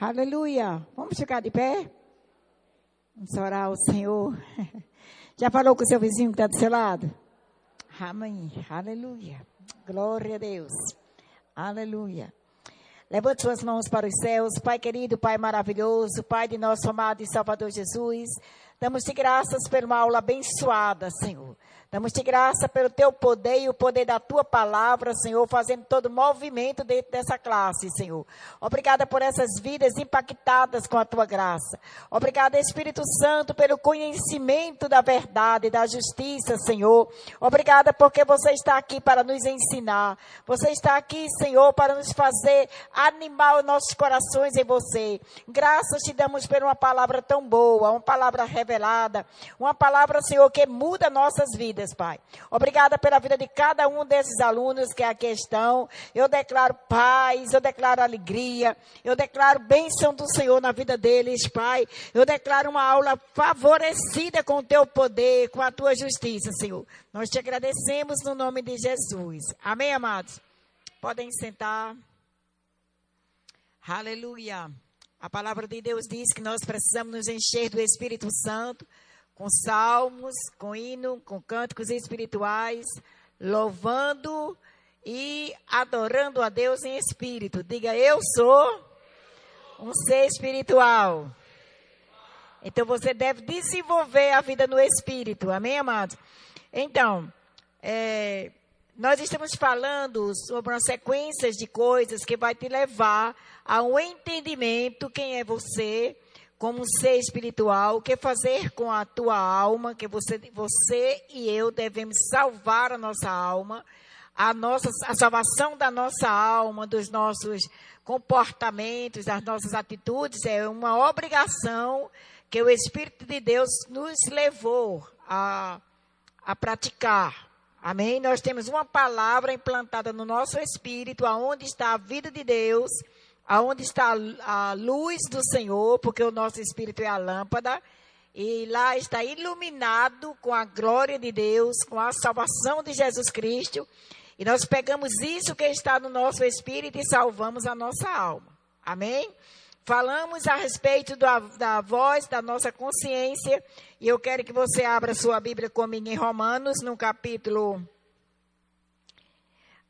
Aleluia. Vamos ficar de pé? Vamos orar ao Senhor. Já falou com o seu vizinho que está do seu lado? Amém. Aleluia. Glória a Deus. Aleluia. Levante suas mãos para os céus. Pai querido, Pai maravilhoso, Pai de nosso amado e Salvador Jesus. Damos-te graças uma aula abençoada, Senhor. Damos-te graça pelo teu poder e o poder da tua palavra, Senhor, fazendo todo movimento dentro dessa classe, Senhor. Obrigada por essas vidas impactadas com a tua graça. Obrigada, Espírito Santo, pelo conhecimento da verdade, da justiça, Senhor. Obrigada porque você está aqui para nos ensinar. Você está aqui, Senhor, para nos fazer animar os nossos corações em você. Graças te damos por uma palavra tão boa, uma palavra revelada, uma palavra, Senhor, que muda nossas vidas vidas, Pai. Obrigada pela vida de cada um desses alunos que aqui estão. Eu declaro paz, eu declaro alegria, eu declaro bênção do Senhor na vida deles, Pai. Eu declaro uma aula favorecida com o teu poder, com a tua justiça, Senhor. Nós te agradecemos no nome de Jesus. Amém, amados? Podem sentar. Aleluia. A palavra de Deus diz que nós precisamos nos encher do Espírito Santo com salmos, com hino, com cânticos espirituais, louvando e adorando a Deus em espírito. Diga, eu sou um ser espiritual. Então você deve desenvolver a vida no espírito. Amém, amados? Então, é, nós estamos falando sobre uma sequência de coisas que vai te levar a um entendimento quem é você, como ser espiritual, o que fazer com a tua alma, que você, você e eu devemos salvar a nossa alma, a, nossa, a salvação da nossa alma, dos nossos comportamentos, das nossas atitudes, é uma obrigação que o Espírito de Deus nos levou a, a praticar. Amém? Nós temos uma palavra implantada no nosso espírito, aonde está a vida de Deus, aonde está a luz do Senhor, porque o nosso espírito é a lâmpada, e lá está iluminado com a glória de Deus, com a salvação de Jesus Cristo, e nós pegamos isso que está no nosso espírito e salvamos a nossa alma. Amém? Falamos a respeito da, da voz da nossa consciência, e eu quero que você abra sua Bíblia comigo em Romanos, no capítulo.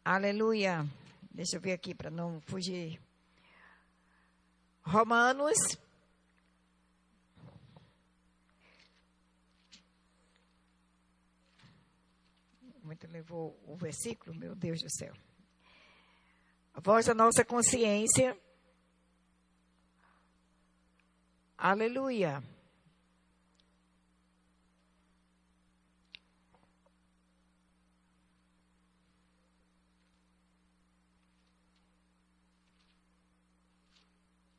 Aleluia. Deixa eu ver aqui para não fugir. Romanos. Muito levou o versículo, meu Deus do céu. A voz da nossa consciência. Aleluia.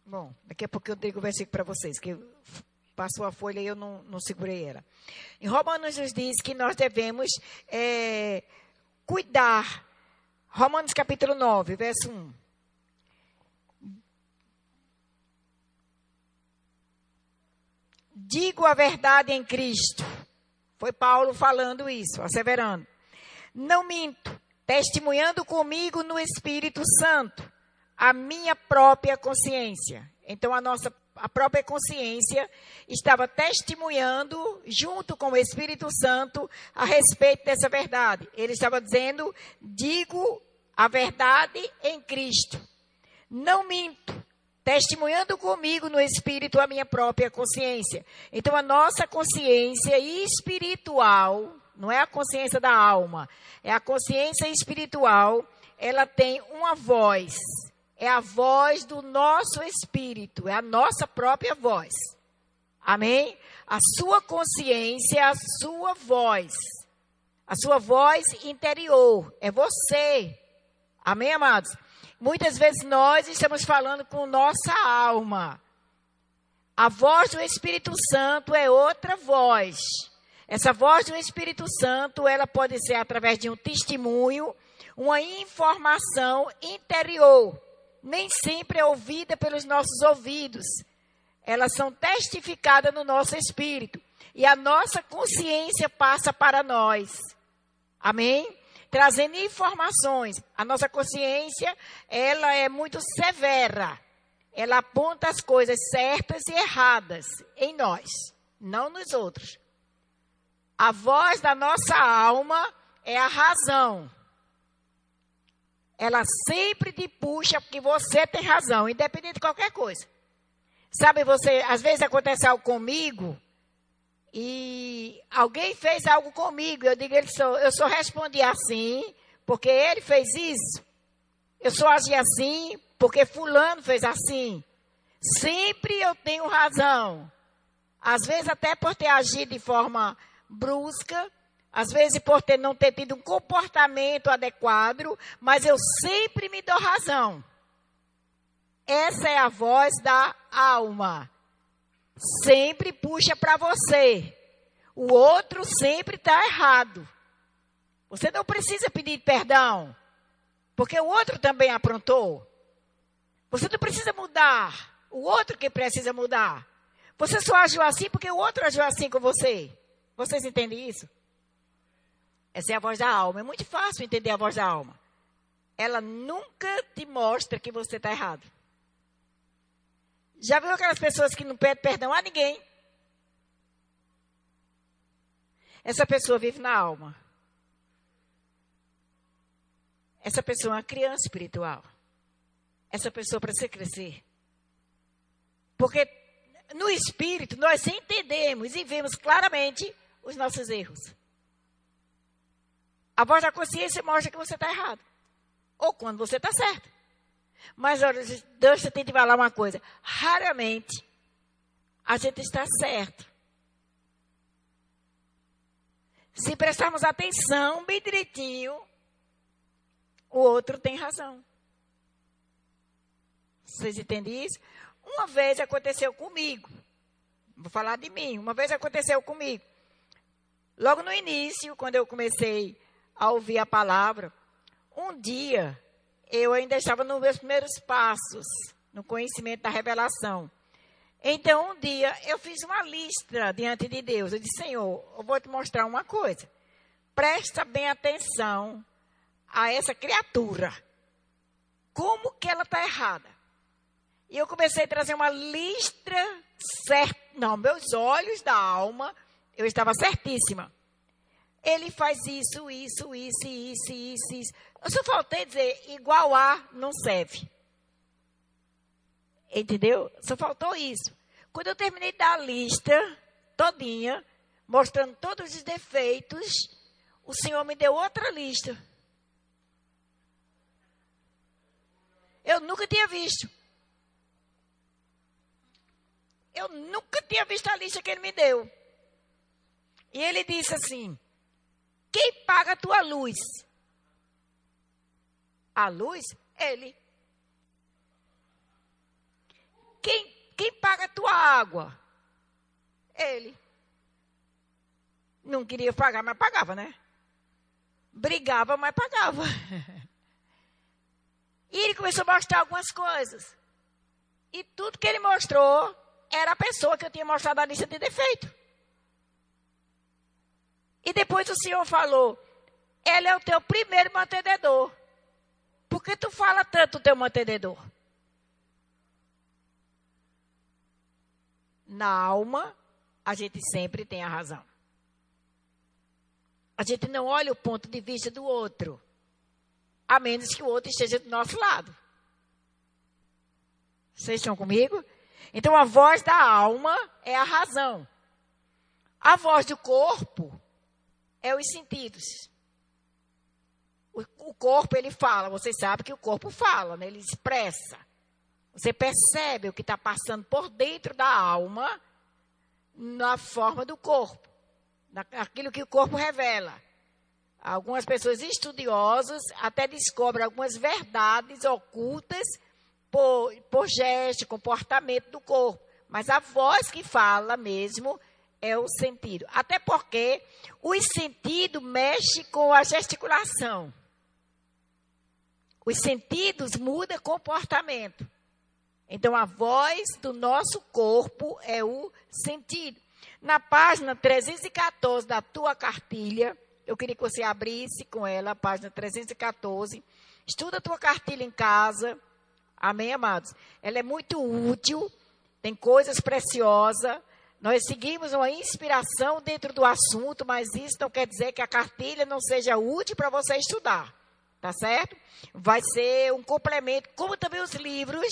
Bom, daqui a pouco eu digo o versículo para vocês, que passou a folha e eu não, não segurei ela. Em Romanos nos diz que nós devemos é, cuidar. Romanos capítulo 9, verso 1. Digo a verdade em Cristo. Foi Paulo falando isso, asseverando. Não minto, testemunhando comigo no Espírito Santo a minha própria consciência. Então, a nossa a própria consciência estava testemunhando, junto com o Espírito Santo, a respeito dessa verdade. Ele estava dizendo: digo a verdade em Cristo. Não minto. Testemunhando comigo no Espírito a minha própria consciência. Então, a nossa consciência espiritual, não é a consciência da alma, é a consciência espiritual, ela tem uma voz é a voz do nosso espírito, é a nossa própria voz. Amém? A sua consciência é a sua voz. A sua voz interior. É você. Amém, amados? Muitas vezes nós estamos falando com nossa alma. A voz do Espírito Santo é outra voz. Essa voz do Espírito Santo, ela pode ser através de um testemunho, uma informação interior nem sempre é ouvida pelos nossos ouvidos. Elas são testificadas no nosso espírito. E a nossa consciência passa para nós. Amém? Trazendo informações. A nossa consciência, ela é muito severa. ela aponta as coisas certas e erradas em nós, não nos outros. A voz da nossa alma é a razão. Ela sempre te puxa porque você tem razão, independente de qualquer coisa. Sabe, você, às vezes acontece algo comigo e alguém fez algo comigo, eu digo, ele só, eu só respondi assim, porque ele fez isso. Eu só agi assim, porque fulano fez assim. Sempre eu tenho razão. Às vezes até por ter agido de forma brusca, às vezes por ter não ter tido um comportamento adequado, mas eu sempre me dou razão. Essa é a voz da alma. Sempre puxa para você. O outro sempre está errado. Você não precisa pedir perdão, porque o outro também aprontou. Você não precisa mudar. O outro que precisa mudar. Você só agiu assim porque o outro agiu assim com você. Vocês entendem isso? Essa é a voz da alma. É muito fácil entender a voz da alma. Ela nunca te mostra que você está errado. Já viu aquelas pessoas que não pedem perdão a ninguém? Essa pessoa vive na alma. Essa pessoa é uma criança espiritual. Essa pessoa precisa crescer. Porque no espírito nós entendemos e vemos claramente os nossos erros. A voz da consciência mostra que você está errado. Ou quando você está certo. Mas olha, Deus tem que falar uma coisa. Raramente a gente está certo. Se prestarmos atenção bem direitinho, o outro tem razão. Vocês entendem isso? Uma vez aconteceu comigo. Vou falar de mim. Uma vez aconteceu comigo. Logo no início, quando eu comecei a ouvir a palavra, um dia eu ainda estava nos meus primeiros passos no conhecimento da revelação. Então, um dia, eu fiz uma lista diante de Deus. Eu disse, Senhor, eu vou te mostrar uma coisa. Presta bem atenção a essa criatura. Como que ela está errada? E eu comecei a trazer uma lista certa. Não, meus olhos da alma eu estava certíssima. Ele faz isso, isso, isso, isso, isso, isso. Eu só faltei dizer, igual a não serve. Entendeu? Só faltou isso. Quando eu terminei da lista todinha, mostrando todos os defeitos, o Senhor me deu outra lista. Eu nunca tinha visto. Eu nunca tinha visto a lista que ele me deu. E ele disse assim: Quem paga a tua luz? A luz? Ele. Quem, quem paga a tua água? Ele. Não queria pagar, mas pagava, né? Brigava, mas pagava. E ele começou a mostrar algumas coisas. E tudo que ele mostrou era a pessoa que eu tinha mostrado a lista de defeito. E depois o Senhor falou: Ela é o teu primeiro mantenedor. Por que tu fala tanto o teu mantenedor? Na alma, a gente sempre tem a razão. A gente não olha o ponto de vista do outro, a menos que o outro esteja do nosso lado. Vocês estão comigo? Então a voz da alma é a razão. A voz do corpo é os sentidos. O, o corpo ele fala, você sabe que o corpo fala, né? ele expressa. Você percebe o que está passando por dentro da alma na forma do corpo, aquilo que o corpo revela. Algumas pessoas estudiosas até descobrem algumas verdades ocultas por, por gesto, comportamento do corpo. Mas a voz que fala mesmo é o sentido. Até porque o sentido mexe com a gesticulação. Os sentidos mudam comportamento. Então, a voz do nosso corpo é o sentido. Na página 314 da tua cartilha, eu queria que você abrisse com ela a página 314. Estuda a tua cartilha em casa Amém, amados? Ela é muito útil, tem coisas preciosas. Nós seguimos uma inspiração dentro do assunto, mas isso não quer dizer que a cartilha não seja útil para você estudar. Tá certo? Vai ser um complemento, como também os livros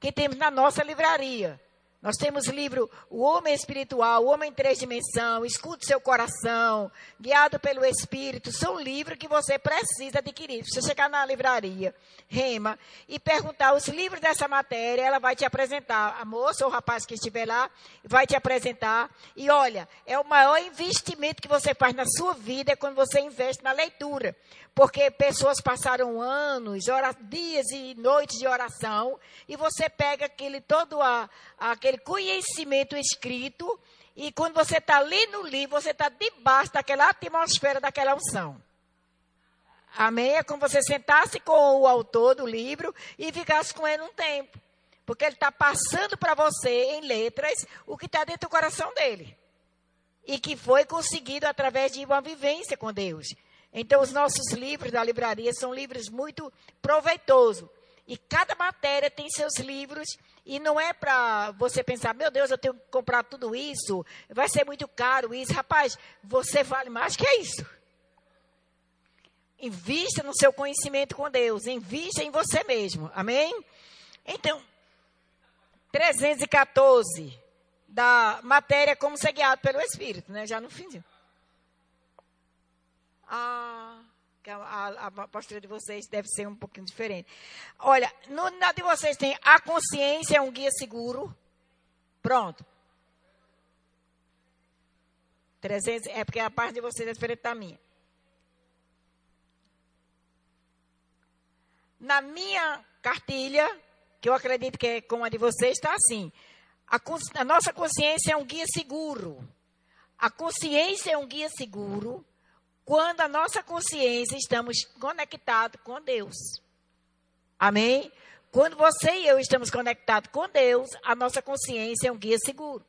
que temos na nossa livraria. Nós temos livro O Homem Espiritual, O Homem em Três Dimensões, Escute Seu Coração, Guiado pelo Espírito. São livros que você precisa adquirir. Se você chegar na livraria, Rema, e perguntar os livros dessa matéria, ela vai te apresentar. A moça ou o rapaz que estiver lá vai te apresentar. E olha, é o maior investimento que você faz na sua vida é quando você investe na leitura porque pessoas passaram anos, horas, dias e noites de oração, e você pega aquele todo a, aquele conhecimento escrito, e quando você está ali no livro, você está debaixo daquela atmosfera daquela unção. Amém? É como você sentasse com o autor do livro e ficasse com ele um tempo. Porque ele está passando para você, em letras, o que está dentro do coração dele. E que foi conseguido através de uma vivência com Deus. Então, os nossos livros da livraria são livros muito proveitosos. E cada matéria tem seus livros. E não é para você pensar, meu Deus, eu tenho que comprar tudo isso. Vai ser muito caro isso. Rapaz, você vale mais que isso. Invista no seu conhecimento com Deus. Invista em você mesmo. Amém? Então, 314 da matéria como ser guiado pelo Espírito, né? Já no finzinho. Ah, a, a, postura de vocês deve ser um pouquinho diferente. Olha, no, na de vocês tem a consciência é um guia seguro. Pronto. 300, é porque a parte de vocês é diferente da minha. Na minha cartilha, que eu acredito que é como a de vocês, está assim. A, a nossa consciência é um guia seguro. A consciência é um guia seguro quando a nossa consciência estamos conectados com Deus. Amém? Quando você e eu estamos conectados com Deus, a nossa consciência é um guia seguro.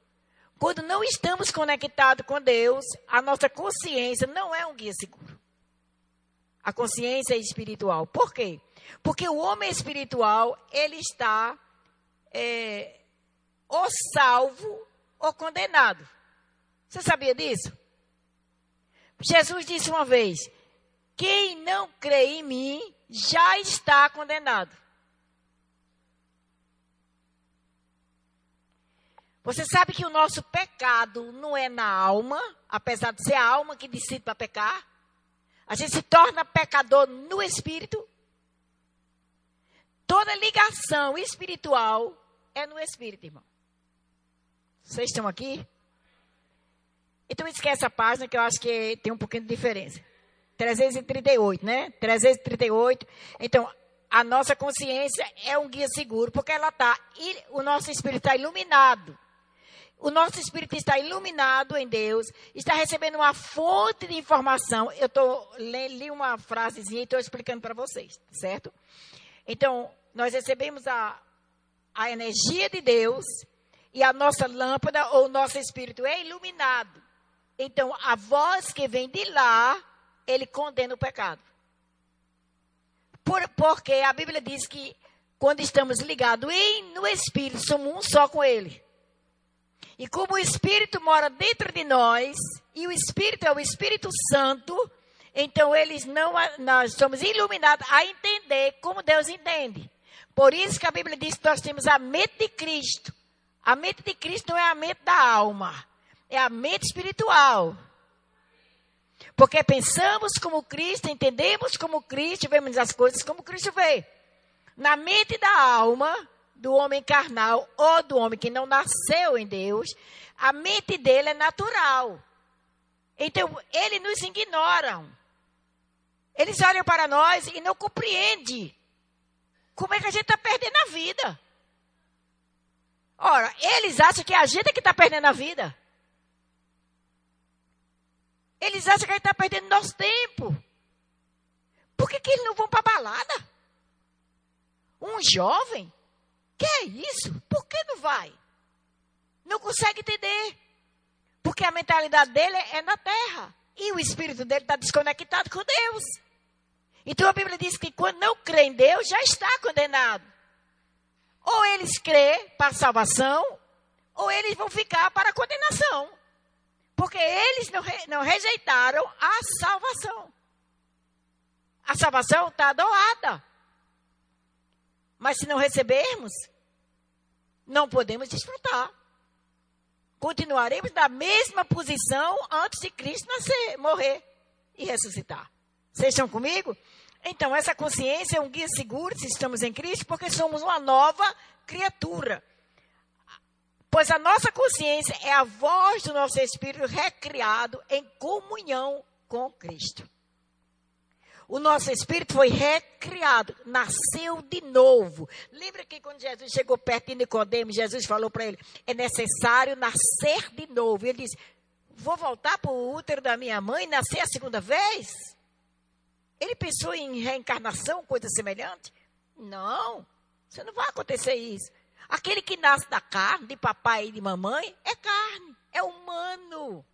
Quando não estamos conectados com Deus, a nossa consciência não é um guia seguro. A consciência é espiritual. Por quê? Porque o homem espiritual, ele está é, ou salvo ou condenado. Você sabia disso? Jesus disse uma vez: Quem não crê em mim já está condenado. Você sabe que o nosso pecado não é na alma, apesar de ser a alma que decide para pecar. A gente se torna pecador no espírito. Toda ligação espiritual é no espírito, irmão. Vocês estão aqui? Então esquece a página que eu acho que tem um pouquinho de diferença. 338, né? 338. Então, a nossa consciência é um guia seguro, porque ela está, o nosso espírito está iluminado. O nosso espírito está iluminado em Deus, está recebendo uma fonte de informação. Eu tô, li uma frasezinha e estou explicando para vocês, certo? Então, nós recebemos a, a energia de Deus e a nossa lâmpada ou o nosso espírito é iluminado. Então, a voz que vem de lá, ele condena o pecado. Por, porque a Bíblia diz que quando estamos ligados em, no Espírito, somos um só com Ele. E como o Espírito mora dentro de nós, e o Espírito é o Espírito Santo, então eles não, nós somos iluminados a entender como Deus entende. Por isso que a Bíblia diz que nós temos a mente de Cristo. A mente de Cristo não é a mente da alma é a mente espiritual. Porque pensamos como Cristo, entendemos como Cristo, vemos as coisas como Cristo vê. Na mente da alma do homem carnal ou do homem que não nasceu em Deus, a mente dele é natural. Então, eles nos ignoram. Eles olham para nós e não compreendem como é que a gente está perdendo a vida. Ora, eles acham que é a gente é que está perdendo a vida. Eles acham que a gente está perdendo nosso tempo. Por que, que eles não vão para a balada? Um jovem? Que é isso? Por que não vai? Não consegue entender. Porque a mentalidade dele é na terra. E o espírito dele está desconectado com Deus. Então a Bíblia diz que quando não crê em Deus, já está condenado. Ou eles crê para salvação, ou eles vão ficar para a condenação. Porque eles não, não rejeitaram a salvação. A salvação está doada. Mas se não recebermos, não podemos desfrutar. Continuaremos na mesma posição antes de Cristo nascer, morrer e ressuscitar. Vocês estão comigo? Então, essa consciência é um guia seguro se estamos em Cristo, porque somos uma nova criatura. Pois a nossa consciência é a voz do nosso espírito recriado em comunhão com Cristo. O nosso espírito foi recriado, nasceu de novo. Lembra que quando Jesus chegou perto de Nicodemos, Jesus falou para ele: é necessário nascer de novo. Ele disse: vou voltar para o útero da minha mãe e nascer a segunda vez? Ele pensou em reencarnação, coisa semelhante? Não, isso não vai acontecer isso. Aquele que nasce da carne, de papai e de mamãe, é carne, é humano.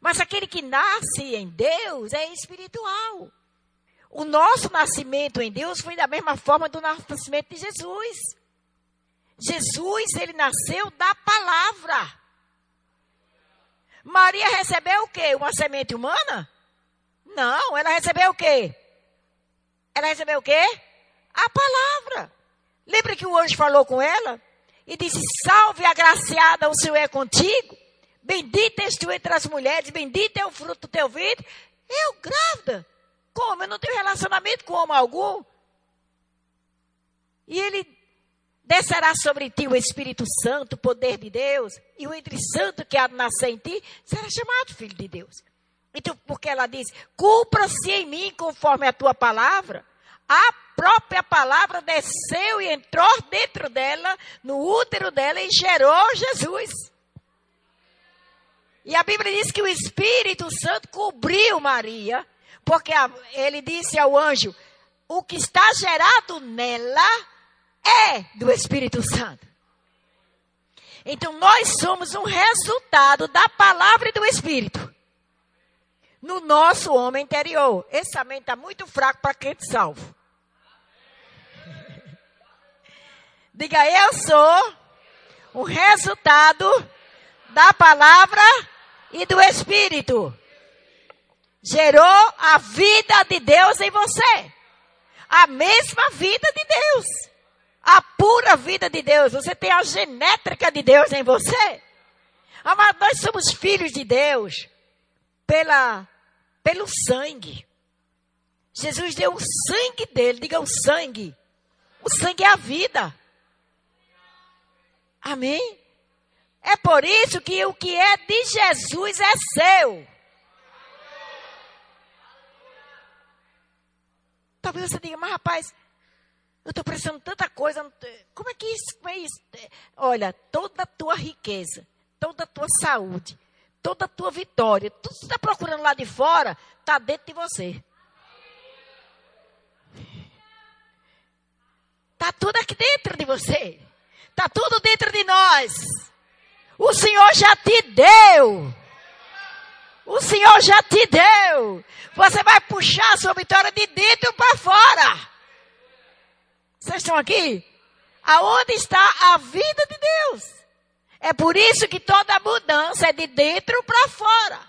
Mas aquele que nasce em Deus é espiritual. O nosso nascimento em Deus foi da mesma forma do nascimento de Jesus. Jesus, ele nasceu da palavra. Maria recebeu o quê? Uma semente humana? Não, ela recebeu o quê? Ela recebeu o quê? A palavra. Lembra que o anjo falou com ela? E disse: Salve agraciada, o Senhor é contigo. Bendita és tu entre as mulheres, bendito é o fruto do teu ventre. Eu grávida. Como? Eu não tenho relacionamento com homem algum. E ele descerá sobre ti o Espírito Santo, o poder de Deus, e o entre santo que há de nascer em ti será chamado filho de Deus. Então, porque ela diz: cumpra-se em mim conforme a tua palavra. A própria palavra desceu e entrou dentro dela, no útero dela, e gerou Jesus. E a Bíblia diz que o Espírito Santo cobriu Maria porque ele disse ao anjo: o que está gerado nela é do Espírito Santo. Então nós somos um resultado da palavra e do Espírito. No nosso homem interior. Esse também está muito fraco para crente salvo. Diga, eu sou o resultado da palavra e do Espírito gerou a vida de Deus em você. A mesma vida de Deus. A pura vida de Deus. Você tem a genética de Deus em você. Mas nós somos filhos de Deus pela, pelo sangue. Jesus deu o sangue dele. Diga o sangue. O sangue é a vida. Amém? É por isso que o que é de Jesus é seu. Talvez você diga, mas rapaz, eu estou precisando tanta coisa. Como é que isso? Como é isso? Olha, toda a tua riqueza, toda a tua saúde, toda a tua vitória, tudo que você está procurando lá de fora, está dentro de você. Está tudo aqui dentro de você. Está tudo dentro de nós. O Senhor já te deu. O Senhor já te deu. Você vai puxar a sua vitória de dentro para fora. Vocês estão aqui? Aonde está a vida de Deus? É por isso que toda mudança é de dentro para fora.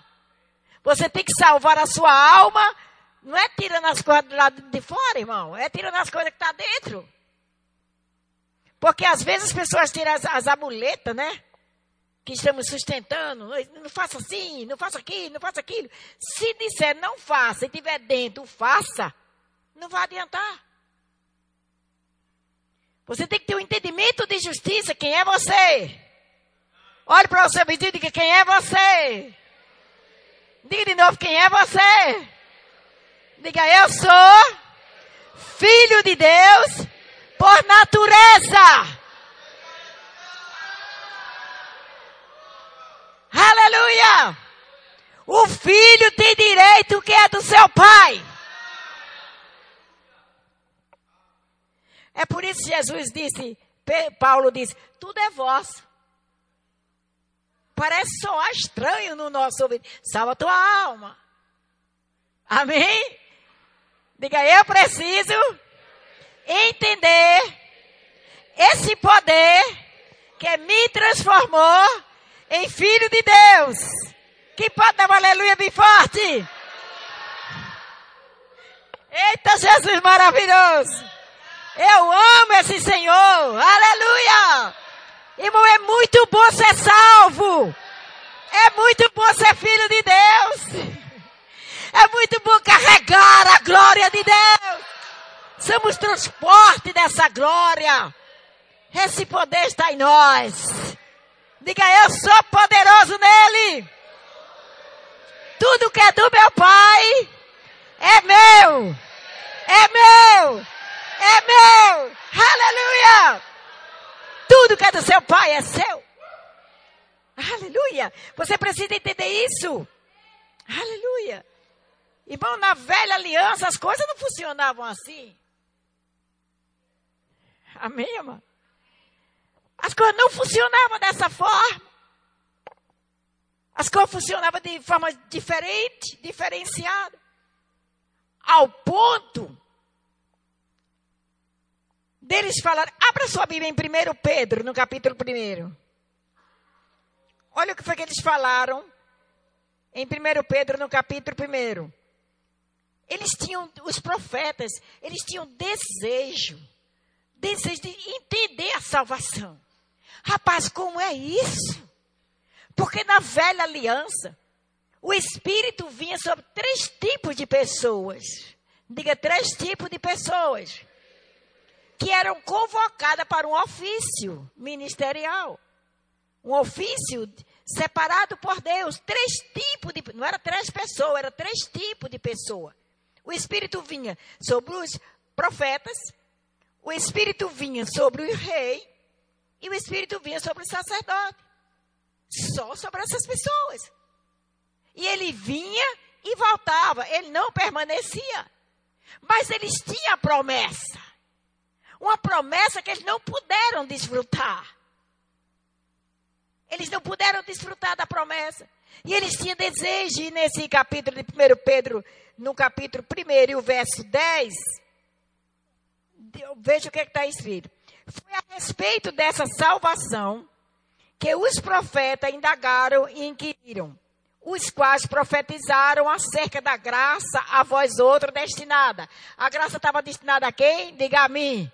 Você tem que salvar a sua alma. Não é tirando as coisas do lado de fora, irmão. É tirando as coisas que estão tá dentro. Porque às vezes as pessoas tiram as, as amuletas, né? que estamos sustentando, não faça assim, não faça aquilo, não faça aquilo. Se disser não faça e tiver dentro, faça, não vai adiantar. Você tem que ter um entendimento de justiça. Quem é você? Olhe para o seu vizinho e diga quem é você. Diga de novo quem é você. Diga eu sou filho de Deus por natureza. Aleluia! O filho tem direito que é do seu pai. É por isso que Jesus disse, Paulo disse, tudo é vosso. Parece soar estranho no nosso ouvido. Salva tua alma. Amém? Diga, eu preciso entender esse poder que me transformou em filho de Deus. Que pode dar um aleluia bem forte? Eita, Jesus maravilhoso! Eu amo esse Senhor! Aleluia! Irmão, é muito bom ser salvo! É muito bom ser filho de Deus! É muito bom carregar a glória de Deus! Somos transporte dessa glória! Esse poder está em nós! Diga, eu sou poderoso nele! Tudo que é do meu Pai é meu! É meu! É meu! Aleluia! Tudo que é do seu Pai é seu! Aleluia! Você precisa entender isso! Aleluia! Irmão, na velha aliança as coisas não funcionavam assim. Amém, irmão? As coisas não funcionavam dessa forma. As coisas funcionavam de forma diferente, diferenciada. Ao ponto deles falar. Abra sua Bíblia em 1 Pedro, no capítulo 1. Olha o que foi que eles falaram em 1 Pedro, no capítulo 1. Eles tinham, os profetas, eles tinham desejo, desejo de entender a salvação. Rapaz, como é isso? Porque na velha aliança, o Espírito vinha sobre três tipos de pessoas. Diga, três tipos de pessoas. Que eram convocadas para um ofício ministerial. Um ofício separado por Deus. Três tipos de. Não era três pessoas, era três tipos de pessoa. O Espírito vinha sobre os profetas. O Espírito vinha sobre o rei e o Espírito vinha sobre o sacerdote. Só sobre essas pessoas. E ele vinha e voltava. Ele não permanecia. Mas eles tinham a promessa. Uma promessa que eles não puderam desfrutar. Eles não puderam desfrutar da promessa. E eles tinham desejo, e nesse capítulo de 1 Pedro, no capítulo 1 e o verso 10, veja o que é está escrito. Foi a respeito dessa salvação que os profetas indagaram e inquiriram, os quais profetizaram acerca da graça a vós outros destinada. A graça estava destinada a quem? Diga a mim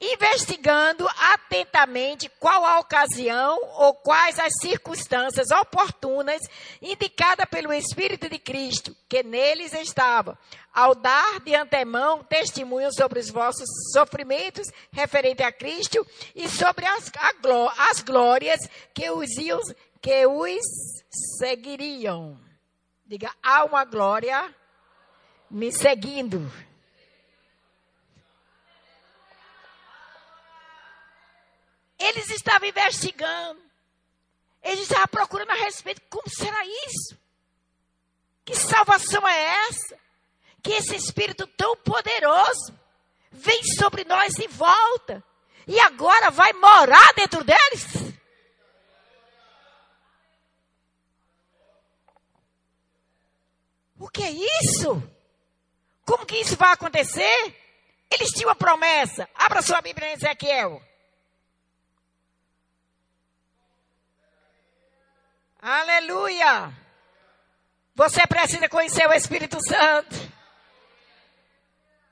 investigando atentamente qual a ocasião ou quais as circunstâncias oportunas indicadas pelo Espírito de Cristo, que neles estava, ao dar de antemão testemunho sobre os vossos sofrimentos referente a Cristo e sobre as, as glórias que os, que os seguiriam. Diga, há uma glória me seguindo. Eles estavam investigando. Eles estavam procurando a respeito. Como será isso? Que salvação é essa? Que esse Espírito tão poderoso vem sobre nós e volta. E agora vai morar dentro deles? O que é isso? Como que isso vai acontecer? Eles tinham uma promessa. Abra sua Bíblia em Ezequiel. Aleluia! Você precisa conhecer o Espírito Santo.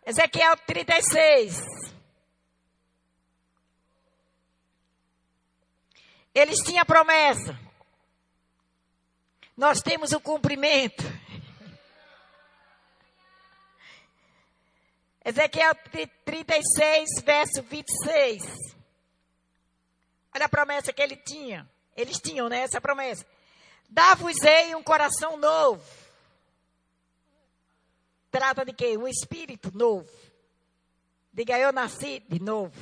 Ezequiel 36. Eles tinham promessa. Nós temos o cumprimento. Ezequiel 36, verso 26. Olha a promessa que ele tinha. Eles tinham, né, essa promessa. Dá-vos-ei um coração novo. Trata de quê? Um espírito novo. Diga, eu nasci de novo.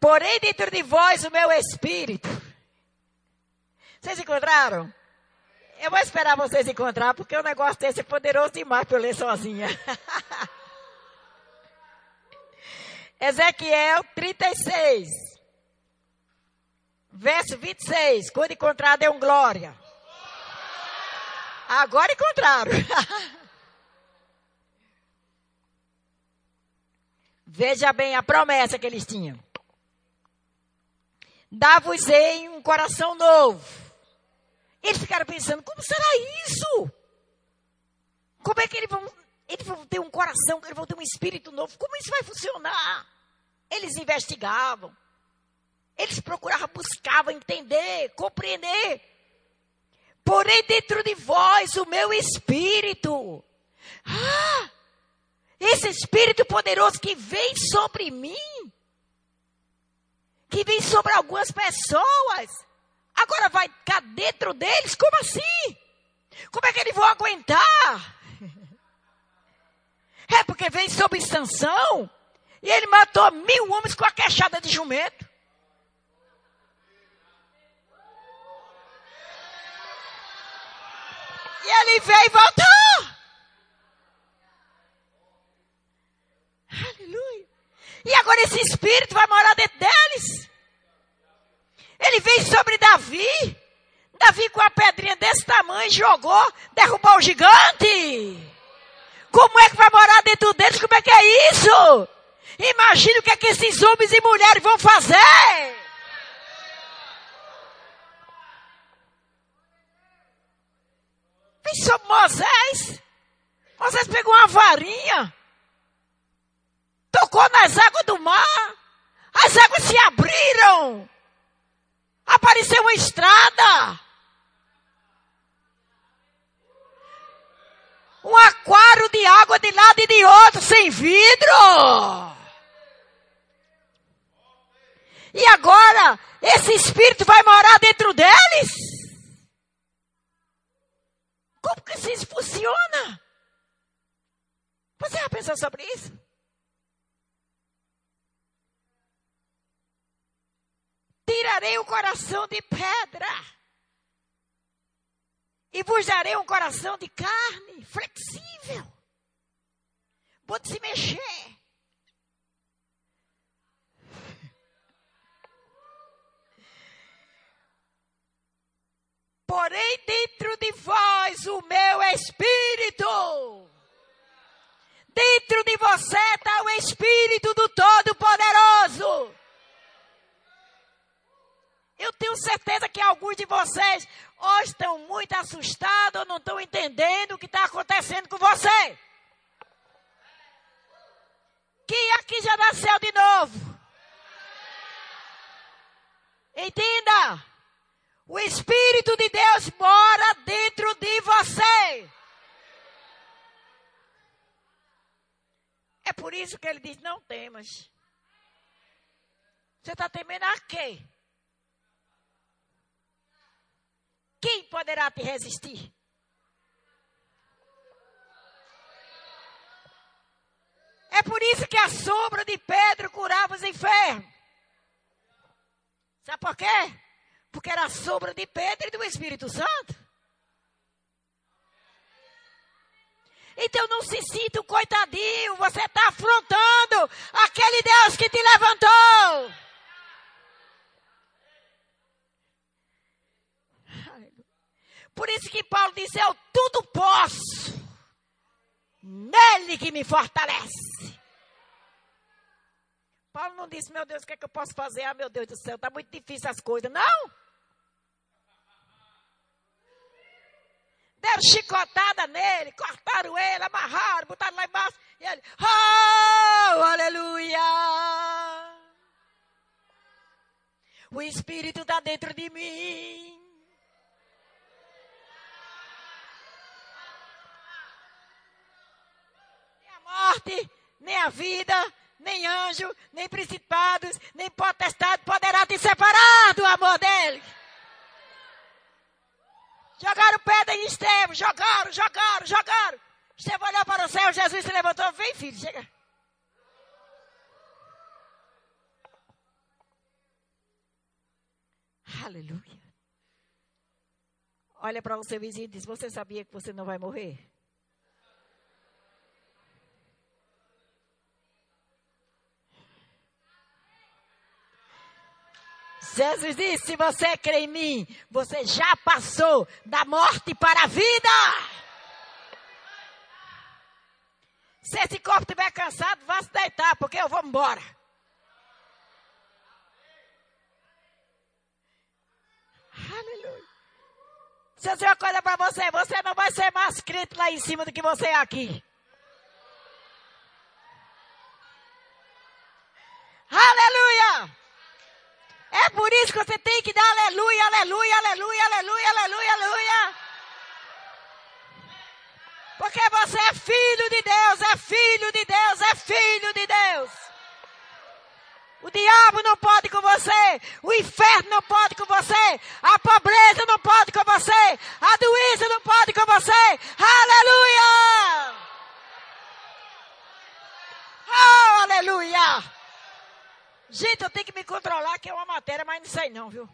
Porém dentro de vós o meu espírito. Vocês encontraram? Eu vou esperar vocês encontrar, porque o negócio desse é poderoso demais para eu ler sozinha. Ezequiel 36. Verso 26. Quando encontrar, dê um glória. Agora encontraram. Veja bem a promessa que eles tinham. Dá-vos-ei um coração novo. Eles ficaram pensando, como será isso? Como é que eles vão, eles vão ter um coração, eles vão ter um espírito novo? Como isso vai funcionar? Eles investigavam. Eles procuravam, buscavam entender, compreender. Porém, dentro de vós, o meu espírito. Ah! Esse espírito poderoso que vem sobre mim. Que vem sobre algumas pessoas. Agora vai ficar dentro deles? Como assim? Como é que eles vão aguentar? É porque vem sob sanção. E ele matou mil homens com a queixada de jumento. E ele veio e voltou. Aleluia. E agora esse espírito vai morar dentro deles. Ele veio sobre Davi. Davi com a pedrinha desse tamanho jogou, derrubou o gigante. Como é que vai morar dentro deles? Como é que é isso? Imagina o que é que esses homens e mulheres vão fazer. Sobre Moisés. Moisés pegou uma varinha, tocou nas águas do mar, as águas se abriram, apareceu uma estrada. Um aquário de água de lado e de outro, sem vidro. E agora, esse espírito vai morar dentro deles? Como que isso funciona? Você já pensou sobre isso? Tirarei o coração de pedra e vos darei um coração de carne, flexível. Pode se mexer. Porém, dentro de vós o meu espírito. Dentro de você está o espírito do Todo-Poderoso. Eu tenho certeza que alguns de vocês ou estão muito assustados ou não estão entendendo o que está acontecendo com você. Quem aqui já nasceu de novo? Entenda. O Espírito de Deus mora dentro de você. É por isso que ele diz: não temas. Você está temendo a quê? Quem poderá te resistir? É por isso que a sombra de Pedro curava os enfermos. Sabe por quê? Porque era a sombra de Pedro e do Espírito Santo. Então não se sinta um coitadinho, você está afrontando aquele Deus que te levantou. Por isso que Paulo disse: Eu tudo posso, nele que me fortalece. Paulo não disse: Meu Deus, o que é que eu posso fazer? Ah, meu Deus do céu, está muito difícil as coisas. Não! Deram chicotada nele, cortaram ele, amarraram, botaram lá embaixo. E ele, oh, aleluia! O Espírito está dentro de mim. morte, nem a vida, nem anjo, nem principados, nem potestade poderá te separar do amor dele. Jogaram pedra em Estevão, jogaram, jogaram, jogaram. Estevão olhou para o céu, Jesus se levantou, vem filho, chega. Aleluia. Olha para o seu vizinho e diz: Você sabia que você não vai morrer? Jesus disse: se você crê em mim, você já passou da morte para a vida. Se esse corpo estiver cansado, vá se deitar, porque eu vou embora. Aleluia. Se eu dizer uma coisa para você, você não vai ser mais crente lá em cima do que você é aqui. Aleluia! É por isso que você tem que dar aleluia, aleluia, aleluia, aleluia, aleluia, aleluia. Porque você é filho de Deus, é filho de Deus, é filho de Deus. O diabo não pode com você, o inferno não pode com você, a pobreza não pode com você, a doença não pode com você. Aleluia! Oh, aleluia! Gente, eu tenho que me controlar, que é uma matéria, mas não sei não, viu?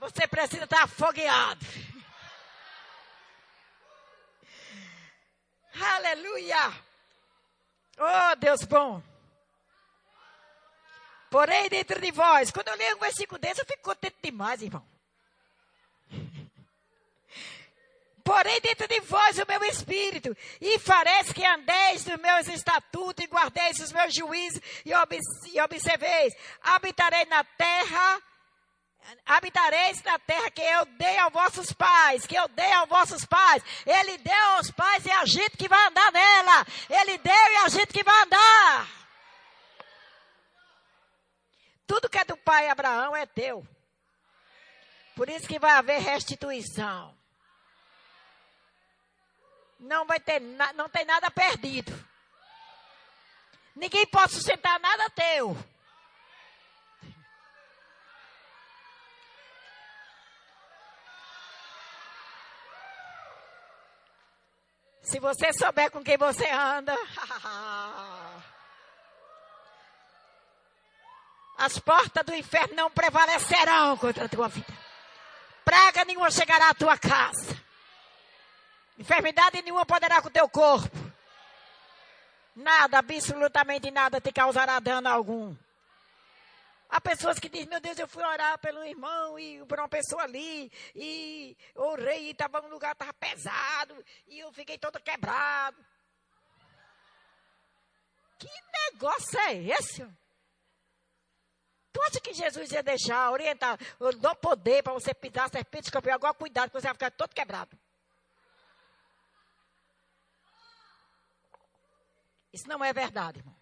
Você precisa estar afogueado. Aleluia! Oh, Deus bom! Porém, dentro de vós, quando eu leio um versículo desse, eu fico contente demais, irmão. Porém, dentro de vós o meu espírito, e fareis que andeis nos meus estatutos, e guardeis os meus juízos, e, e observeis. Habitarei na terra, habitareis na terra que eu dei aos vossos pais, que eu dei aos vossos pais. Ele deu aos pais e a gente que vai andar nela. Ele deu e a gente que vai andar. Tudo que é do pai Abraão é teu. Por isso que vai haver restituição. Não vai ter, não tem nada perdido. Ninguém pode sustentar nada teu. Se você souber com quem você anda, As portas do inferno não prevalecerão contra a tua vida. Praga nenhuma chegará à tua casa. Enfermidade nenhuma poderá com o teu corpo. Nada, absolutamente nada te causará dano algum. Há pessoas que dizem, meu Deus, eu fui orar pelo irmão e por uma pessoa ali, e orei e estava um lugar, estava pesado, e eu fiquei todo quebrado. Que negócio é esse? Tu acha que Jesus ia deixar, orientar, eu dou poder para você pisar serpente, escorpião, agora cuidado, que você vai ficar todo quebrado. Isso não é verdade, irmão.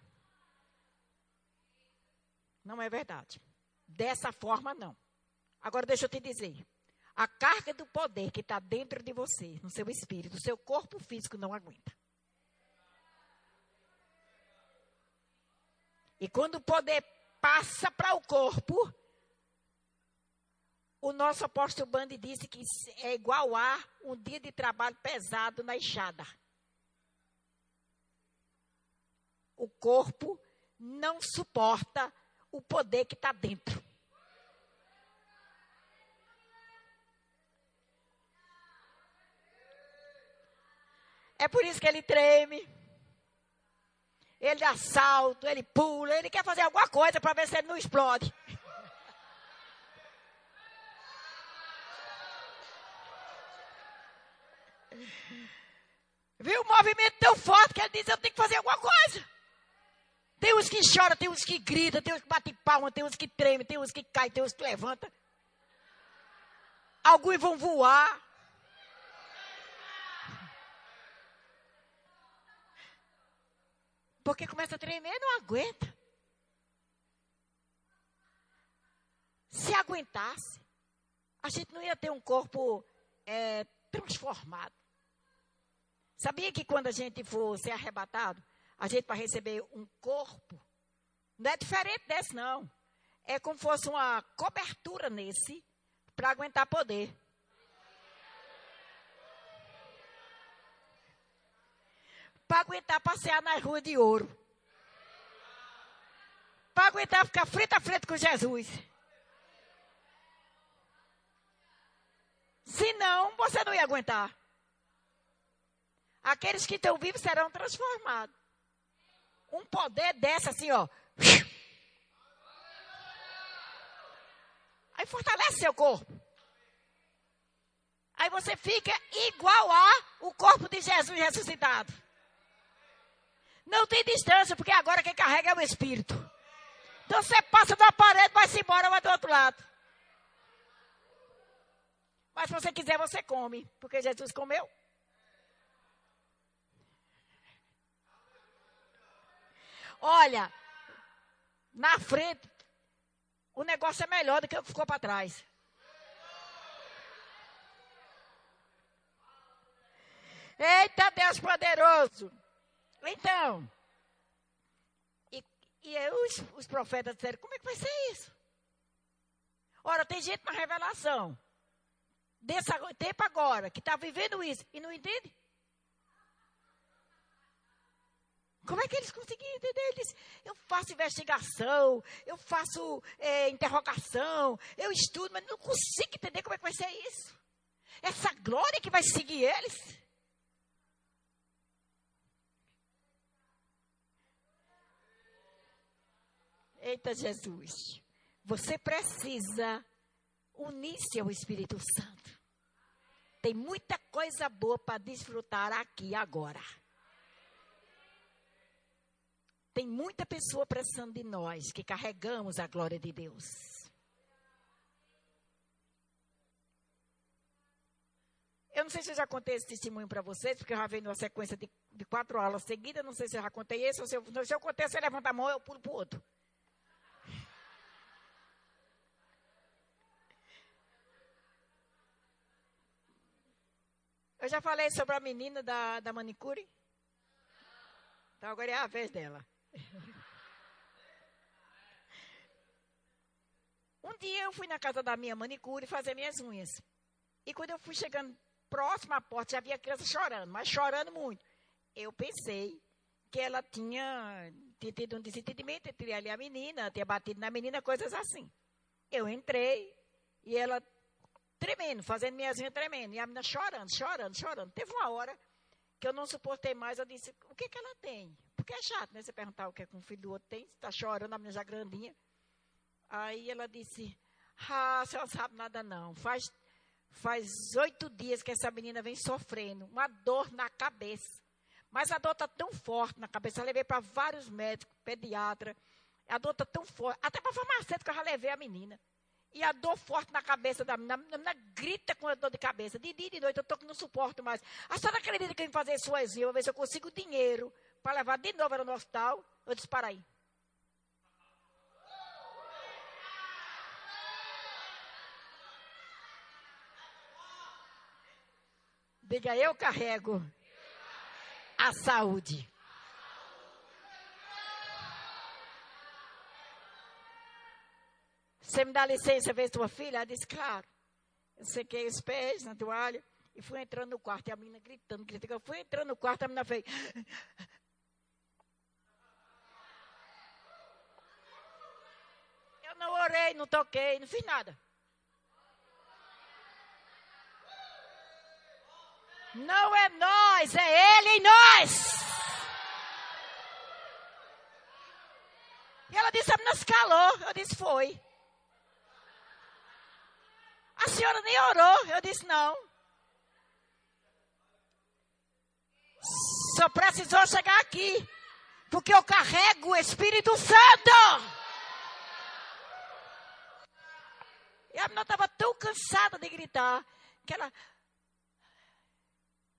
Não é verdade. Dessa forma, não. Agora, deixa eu te dizer. A carga do poder que está dentro de você, no seu espírito, o seu corpo físico não aguenta. E quando o poder passa para o corpo, o nosso apóstolo Bande disse que é igual a um dia de trabalho pesado na enxada. O corpo não suporta o poder que está dentro. É por isso que ele treme ele dá salto, ele pula, ele quer fazer alguma coisa para ver se ele não explode. Viu o movimento tão forte que ele diz, eu tenho que fazer alguma coisa. Tem uns que choram, tem uns que gritam, tem uns que batem palma, tem uns que tremem, tem uns que caem, tem uns que levantam. Alguns vão voar. Porque começa a tremer, não aguenta. Se aguentasse, a gente não ia ter um corpo é, transformado. Sabia que quando a gente for ser arrebatado, a gente vai receber um corpo, não é diferente desse, não. É como se fosse uma cobertura nesse para aguentar poder. Para aguentar passear nas ruas de ouro. Para aguentar ficar frente a frente com Jesus. Senão, você não ia aguentar. Aqueles que estão vivos serão transformados. Um poder dessa assim, ó. Aí fortalece seu corpo. Aí você fica igual a o corpo de Jesus ressuscitado. Não tem distância, porque agora quem carrega é o Espírito. Então você passa da parede, vai-se embora, vai do outro lado. Mas se você quiser, você come, porque Jesus comeu. Olha, na frente, o negócio é melhor do que o que ficou para trás. Eita Deus poderoso! Então, e, e eu, os, profetas disseram, como é que vai ser isso? Ora, tem gente na revelação, desse tempo agora, que está vivendo isso e não entende? Como é que eles conseguiram entender? Eles, eu faço investigação, eu faço é, interrogação, eu estudo, mas não consigo entender como é que vai ser isso. Essa glória que vai seguir eles. Eita Jesus, você precisa unir-se ao Espírito Santo. Tem muita coisa boa para desfrutar aqui agora. Tem muita pessoa precisando de nós que carregamos a glória de Deus. Eu não sei se eu já contei esse testemunho para vocês, porque eu já venho numa sequência de, de, quatro aulas seguidas. Não sei se eu já contei esse, ou se eu, se eu contei, você levanta a mão, eu pulo para o outro. Eu já falei sobre a menina da, da manicure? Então agora é a vez dela. Um dia eu fui na casa da minha manicure fazer minhas unhas. E quando eu fui chegando próximo à porta, já havia criança chorando, mas chorando muito. Eu pensei que ela tinha, tinha tido um desentendimento entre ela e a menina, tinha batido na menina, coisas assim. Eu entrei e ela tremendo, fazendo minhas tremendo. E a menina chorando, chorando, chorando. Teve uma hora que eu não suportei mais, eu disse, o que que ela tem? Porque é chato, né? Você perguntar o que, é que um filho do outro tem, está chorando, a menina já grandinha. Aí ela disse, ah, senhora não sabe nada não. Faz faz oito dias que essa menina vem sofrendo, uma dor na cabeça. Mas a dor está tão forte na cabeça. Eu levei para vários médicos, pediatra. A dor está tão forte. Até para farmacêutico eu já levei a menina. E a dor forte na cabeça da menina. A menina grita com a dor de cabeça. De dia e de noite, eu estou que não suporto mais. A senhora acredita que eu vim fazer suas unhas, ver se eu consigo dinheiro para levar de novo ela no hospital? Eu disse, para aí. Diga, eu carrego a saúde. Você me dá licença ver tua filha? Ela disse, claro. Eu sequei os pés na toalha e fui entrando no quarto. E a menina gritando, gritando. Eu fui entrando no quarto, a menina fez. Eu não orei, não toquei, não fiz nada. Não é nós, é Ele em nós. E ela disse, a menina se calou. Eu disse, foi. A senhora nem orou. Eu disse, não. Só precisou chegar aqui. Porque eu carrego o Espírito Santo. E a menina estava tão cansada de gritar que ela.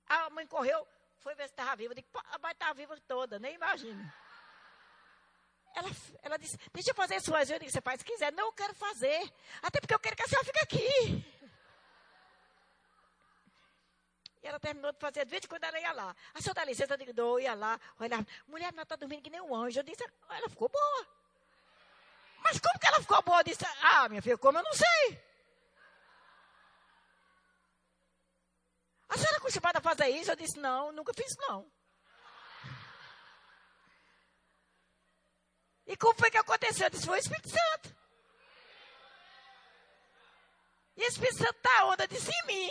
A mãe correu, foi ver se estava viva. Eu disse, a mãe estava viva toda, nem imagino. Ela, ela disse, deixa eu fazer suas unhas. Você faz se quiser. Não, eu quero fazer. Até porque eu quero que a senhora fique aqui. E ela terminou de fazer, de vez em quando ela ia lá. A senhora dá licença, eu digo, eu ia lá, olhava. Mulher, ela está dormindo que nem um anjo. Eu disse, ela ficou boa. Mas como que ela ficou boa? Eu disse, ah, minha filha, como eu não sei. A senhora é acostumada a fazer isso? Eu disse, não, nunca fiz não. E como foi que aconteceu? Eu disse, foi o Espírito Santo. E o Espírito Santo da onda disse em mim.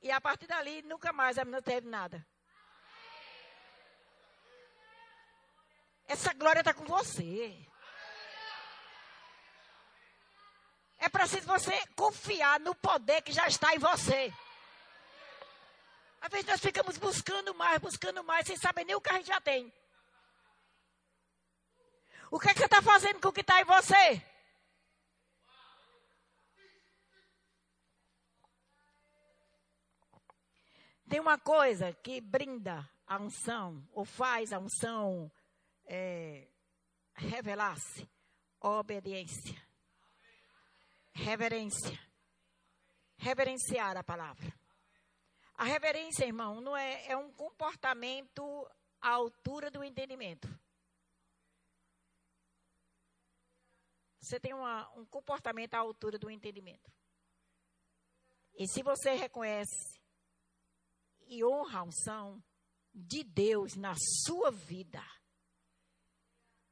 E a partir dali, nunca mais a menina teve nada. Essa glória está com você. É preciso você confiar no poder que já está em você. Às vezes nós ficamos buscando mais, buscando mais, sem saber nem o que a gente já tem. O que, é que você está fazendo com o que está em você? Tem uma coisa que brinda a unção, ou faz a unção é, revelar-se: obediência reverência. Reverenciar a palavra. A reverência, irmão, não é, é um comportamento à altura do entendimento. Você tem uma, um comportamento à altura do entendimento. E se você reconhece e honra a unção de Deus na sua vida,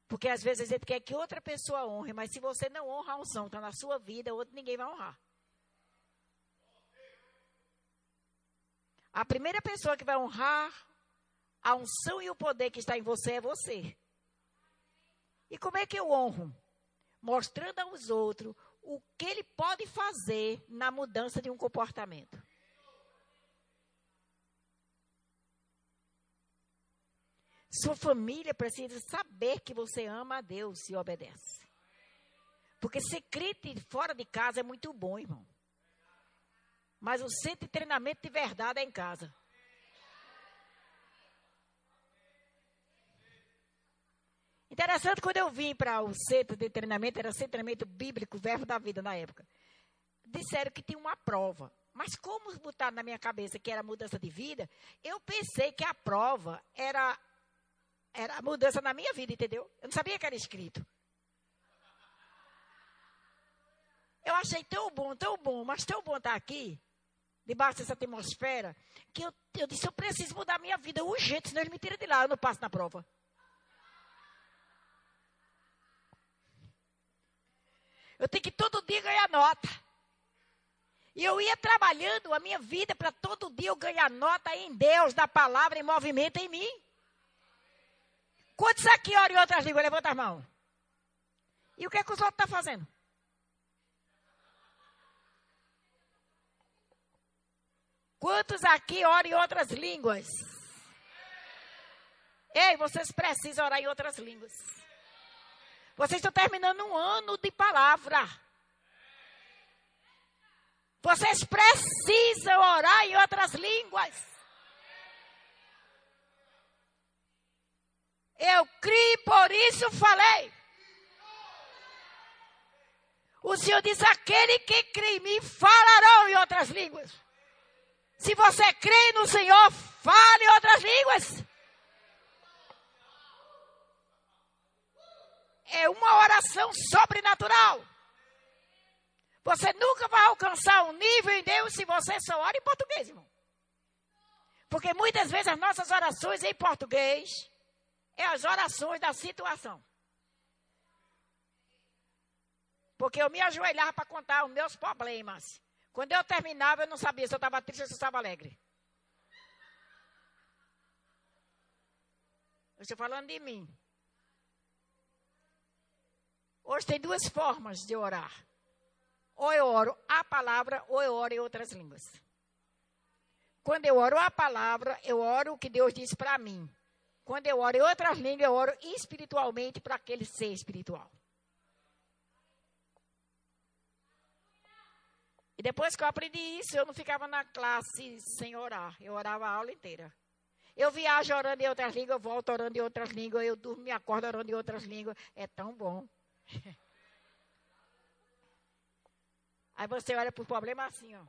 porque às vezes a gente quer que outra pessoa honre, mas se você não honra a unção, está na sua vida, outro ninguém vai honrar. A primeira pessoa que vai honrar a unção e o poder que está em você é você. E como é que eu honro? Mostrando aos outros o que ele pode fazer na mudança de um comportamento. Sua família precisa saber que você ama a Deus e obedece. Porque ser crente fora de casa é muito bom, irmão. Mas o centro de treinamento de verdade é em casa. Interessante, quando eu vim para o centro de treinamento, era centro de treinamento bíblico, verbo da vida na época. Disseram que tinha uma prova. Mas como botaram na minha cabeça que era mudança de vida, eu pensei que a prova era era a mudança na minha vida, entendeu? Eu não sabia que era escrito. Eu achei tão bom, tão bom, mas tão bom estar aqui, debaixo dessa atmosfera, que eu, eu disse, eu preciso mudar minha vida urgente, senão ele me tira de lá, eu não passo na prova. Eu tenho que todo dia ganhar nota. E eu ia trabalhando a minha vida para todo dia eu ganhar nota em Deus, da palavra, em movimento em mim. Quantos aqui oram em outras línguas? Levanta as mãos. E o que, é que os outros estão tá fazendo? Quantos aqui oram em outras línguas? Ei, vocês precisam orar em outras línguas. Vocês estão terminando um ano de palavra. Vocês precisam orar em outras línguas. Eu criei, por isso falei. O Senhor diz: aquele que crê em mim falarão em outras línguas. Se você crê no Senhor, fale outras línguas. É uma oração sobrenatural. Você nunca vai alcançar um nível em Deus se você só ora em português, irmão. Porque muitas vezes as nossas orações em português é as orações da situação. Porque eu me ajoelhava para contar os meus problemas. Quando eu terminava, eu não sabia se eu estava triste ou se eu estava alegre. Eu estou falando de mim. Hoje tem duas formas de orar. Ou eu oro a palavra, ou eu oro em outras línguas. Quando eu oro a palavra, eu oro o que Deus disse para mim. Quando eu oro em outras línguas, eu oro espiritualmente para aquele ser espiritual. E depois que eu aprendi isso, eu não ficava na classe sem orar. Eu orava a aula inteira. Eu viajo orando em outras línguas, eu volto orando em outras línguas, eu durmo, me acordo orando em outras línguas. É tão bom. Aí você olha para o problema assim, ó.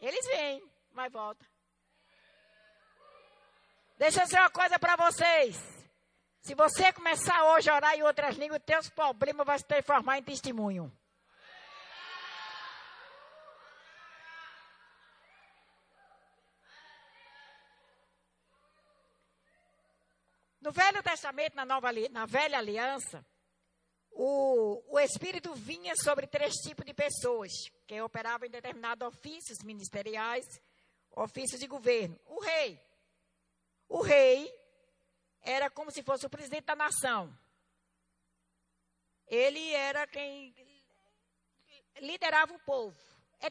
Eles vêm, mas volta. Deixa eu dizer uma coisa para vocês. Se você começar hoje a orar em outras línguas, teus problemas vão se transformar em testemunho. No Velho Testamento, na, nova, na Velha Aliança, o, o Espírito vinha sobre três tipos de pessoas que operavam em determinados ofícios ministeriais, ofícios de governo. O rei. O rei era como se fosse o presidente da nação. Ele era quem liderava o povo. É,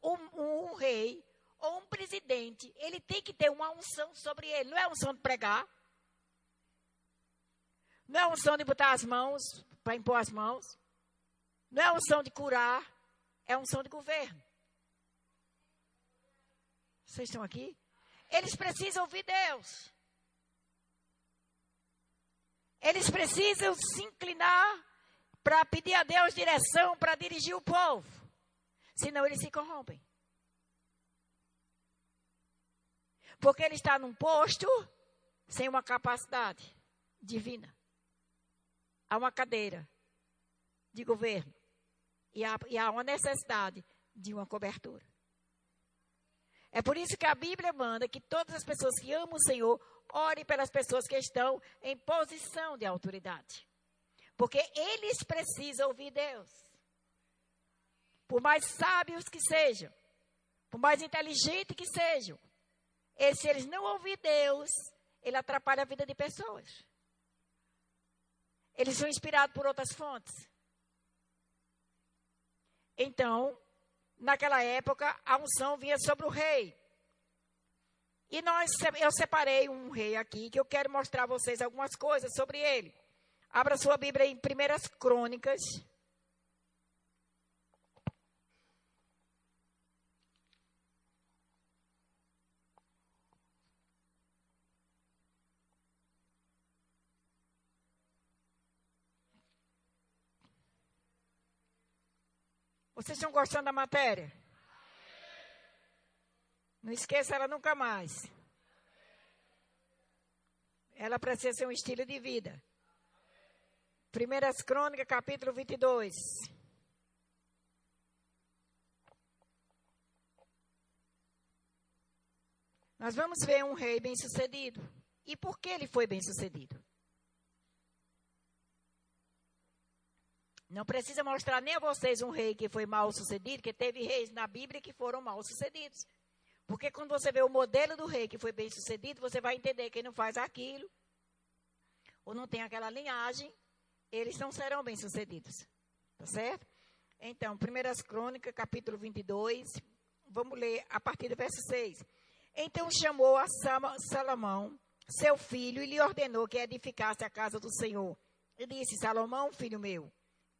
o, um, um rei ou um presidente, ele tem que ter uma unção sobre ele. Não é unção de pregar. Não é unção de botar as mãos, para impor as mãos. Não é unção de curar. É unção de governo. Vocês estão aqui? Eles precisam ouvir Deus. Eles precisam se inclinar para pedir a Deus direção para dirigir o povo. Senão eles se corrompem. Porque ele está num posto sem uma capacidade divina. Há uma cadeira de governo. E há, e há uma necessidade de uma cobertura. É por isso que a Bíblia manda que todas as pessoas que amam o Senhor orem pelas pessoas que estão em posição de autoridade. Porque eles precisam ouvir Deus. Por mais sábios que sejam, por mais inteligentes que sejam, e se eles não ouvir Deus, ele atrapalha a vida de pessoas. Eles são inspirados por outras fontes. Então, naquela época, a unção vinha sobre o rei. E nós, eu separei um rei aqui que eu quero mostrar a vocês algumas coisas sobre ele. Abra sua Bíblia em Primeiras Crônicas. Vocês estão gostando da matéria? Não esqueça ela nunca mais. Ela precisa ser um estilo de vida. Primeiras Crônicas, capítulo 22. Nós vamos ver um rei bem-sucedido. E por que ele foi bem-sucedido? Não precisa mostrar nem a vocês um rei que foi mal-sucedido, que teve reis na Bíblia que foram mal-sucedidos. Porque quando você vê o modelo do rei que foi bem-sucedido, você vai entender que não faz aquilo, ou não tem aquela linhagem, eles não serão bem-sucedidos. Tá certo? Então, 1 Crônicas, capítulo 22, vamos ler a partir do verso 6. Então chamou a Salomão, seu filho, e lhe ordenou que edificasse a casa do Senhor. E disse: Salomão, filho meu,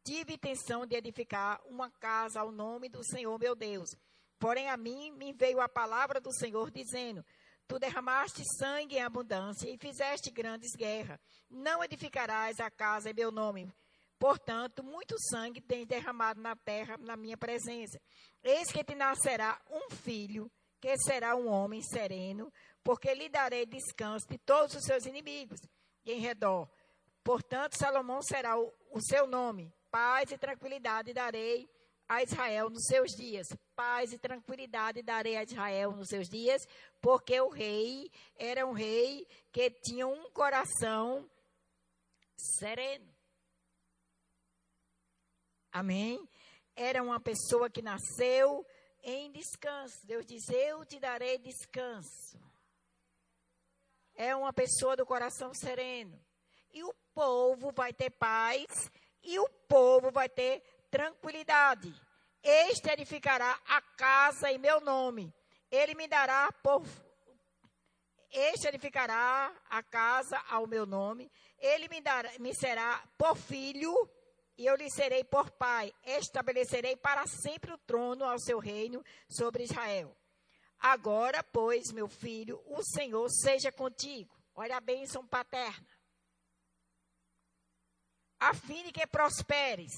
tive intenção de edificar uma casa ao nome do Senhor meu Deus. Porém, a mim me veio a palavra do Senhor dizendo: Tu derramaste sangue em abundância e fizeste grandes guerras. Não edificarás a casa em meu nome. Portanto, muito sangue tens derramado na terra na minha presença. Eis que te nascerá um filho, que será um homem sereno, porque lhe darei descanso de todos os seus inimigos em redor. Portanto, Salomão será o, o seu nome. Paz e tranquilidade darei a Israel nos seus dias. Paz e tranquilidade darei a Israel nos seus dias, porque o rei era um rei que tinha um coração sereno. Amém? Era uma pessoa que nasceu em descanso. Deus diz: Eu te darei descanso. É uma pessoa do coração sereno. E o povo vai ter paz, e o povo vai ter tranquilidade. Este edificará a casa em meu nome. Ele me dará por. Este edificará a casa ao meu nome. Ele me, dará, me será por filho e eu lhe serei por pai. Estabelecerei para sempre o trono ao seu reino sobre Israel. Agora, pois, meu filho, o Senhor seja contigo. Olha a bênção paterna. A fim de que prosperes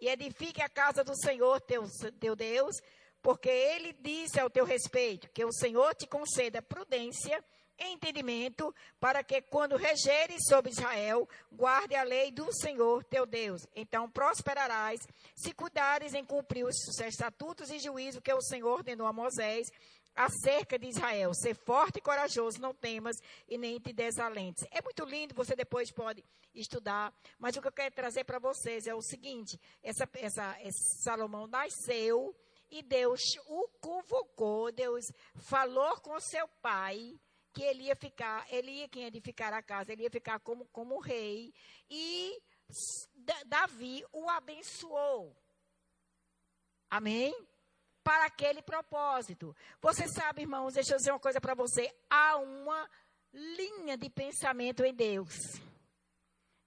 e edifique a casa do Senhor teu, teu Deus, porque ele disse ao teu respeito que o Senhor te conceda prudência e entendimento, para que quando regeres sobre Israel, guarde a lei do Senhor teu Deus. Então prosperarás, se cuidares em cumprir os estatutos e juízos que o Senhor ordenou a Moisés, acerca de Israel. Ser forte e corajoso, não temas e nem te desalentes. É muito lindo, você depois pode estudar, mas o que eu quero trazer para vocês é o seguinte: essa, essa, Salomão nasceu e Deus o convocou, Deus falou com seu pai que ele ia ficar, ele ia quem edificar a casa, ele ia ficar como, como rei e Davi o abençoou. Amém? Para aquele propósito. Você sabe, irmãos, deixa eu dizer uma coisa para você: há uma linha de pensamento em Deus,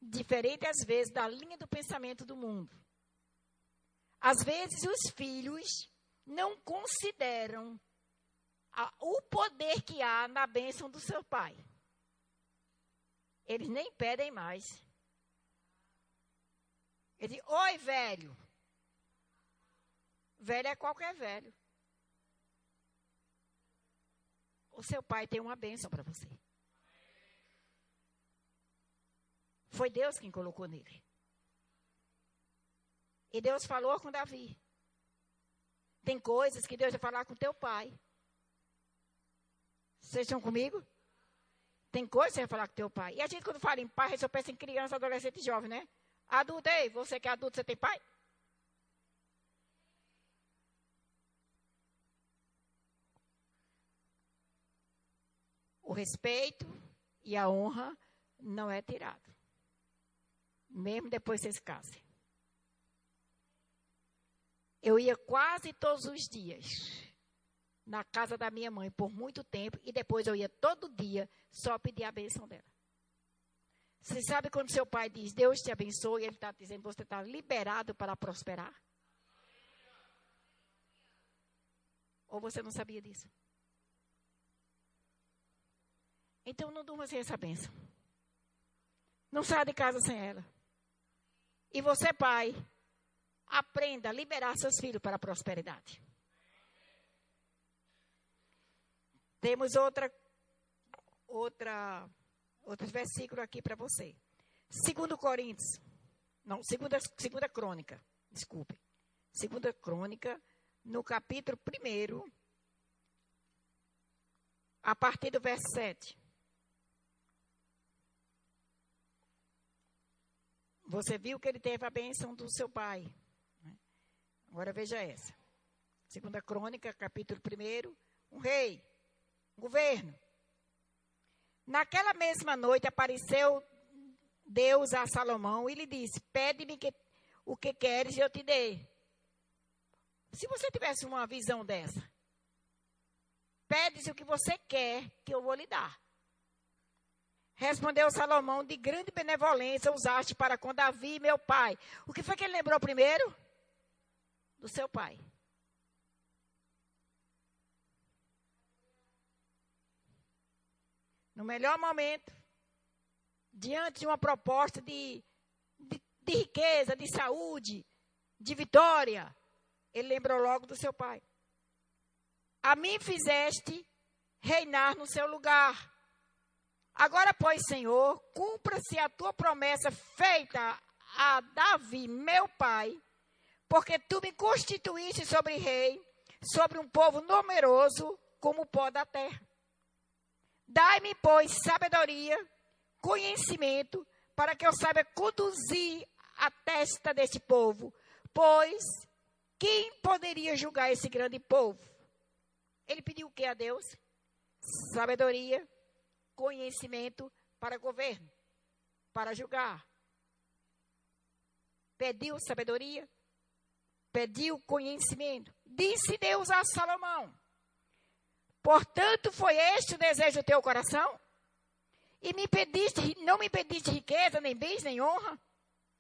diferente às vezes da linha do pensamento do mundo. Às vezes os filhos não consideram a, o poder que há na bênção do seu pai. Eles nem pedem mais. Ele, oi, velho, Velho é qualquer velho. O seu pai tem uma bênção para você. Foi Deus quem colocou nele. E Deus falou com Davi. Tem coisas que Deus vai falar com teu pai. Vocês estão comigo? Tem coisas que você vai falar com teu pai. E a gente, quando fala em pai, a gente só pensa em criança, adolescente e jovem, né? Adulto, ei, você que é adulto, você tem pai? O respeito e a honra não é tirado. Mesmo depois que vocês casem. Eu ia quase todos os dias na casa da minha mãe por muito tempo e depois eu ia todo dia só pedir a benção dela. Você sabe quando seu pai diz Deus te abençoe, ele está dizendo você está liberado para prosperar? Ou você não sabia disso? Então não durma sem essa bênção. Não saia de casa sem ela. E você, pai, aprenda a liberar seus filhos para a prosperidade. Temos outra, outra, outro versículo aqui para você. Segundo Coríntios, não, segunda, segunda crônica, desculpe. Segunda crônica, no capítulo 1, a partir do verso 7. Você viu que ele teve a bênção do seu pai. Né? Agora veja essa. Segunda Crônica, capítulo 1, um rei, um governo. Naquela mesma noite apareceu Deus a Salomão e lhe disse: Pede-me que, o que queres e eu te dei. Se você tivesse uma visão dessa, pede-se o que você quer que eu vou lhe dar. Respondeu Salomão, de grande benevolência usaste para com Davi, meu pai. O que foi que ele lembrou primeiro? Do seu pai. No melhor momento, diante de uma proposta de, de, de riqueza, de saúde, de vitória, ele lembrou logo do seu pai. A mim fizeste reinar no seu lugar Agora, pois, Senhor, cumpra-se a tua promessa feita a Davi, meu pai, porque tu me constituíste sobre rei, sobre um povo numeroso como o pó da terra. Dai-me, pois, sabedoria, conhecimento, para que eu saiba conduzir a testa deste povo, pois quem poderia julgar esse grande povo? Ele pediu o que a Deus? Sabedoria, conhecimento para governo, para julgar. Pediu sabedoria, pediu conhecimento. Disse Deus a Salomão: Portanto, foi este o desejo do teu coração? E me pediste, não me pediste riqueza, nem bens, nem honra,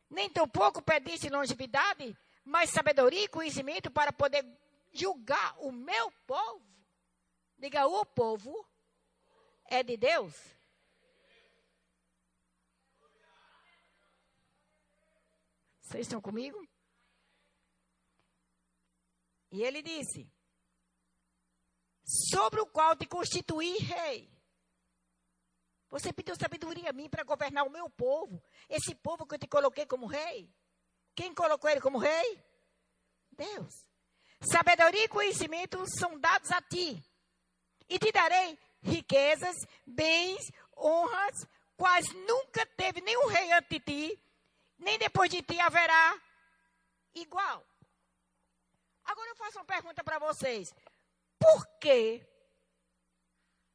nem tampouco pediste longevidade, mas sabedoria e conhecimento para poder julgar o meu povo. Diga, o povo é de Deus? Vocês estão comigo? E ele disse: Sobre o qual te constituí rei. Você pediu sabedoria a mim para governar o meu povo. Esse povo que eu te coloquei como rei. Quem colocou ele como rei? Deus. Sabedoria e conhecimento são dados a ti e te darei riquezas, bens, honras, quais nunca teve nenhum rei antes de ti, nem depois de ti haverá igual. Agora eu faço uma pergunta para vocês. Por quê?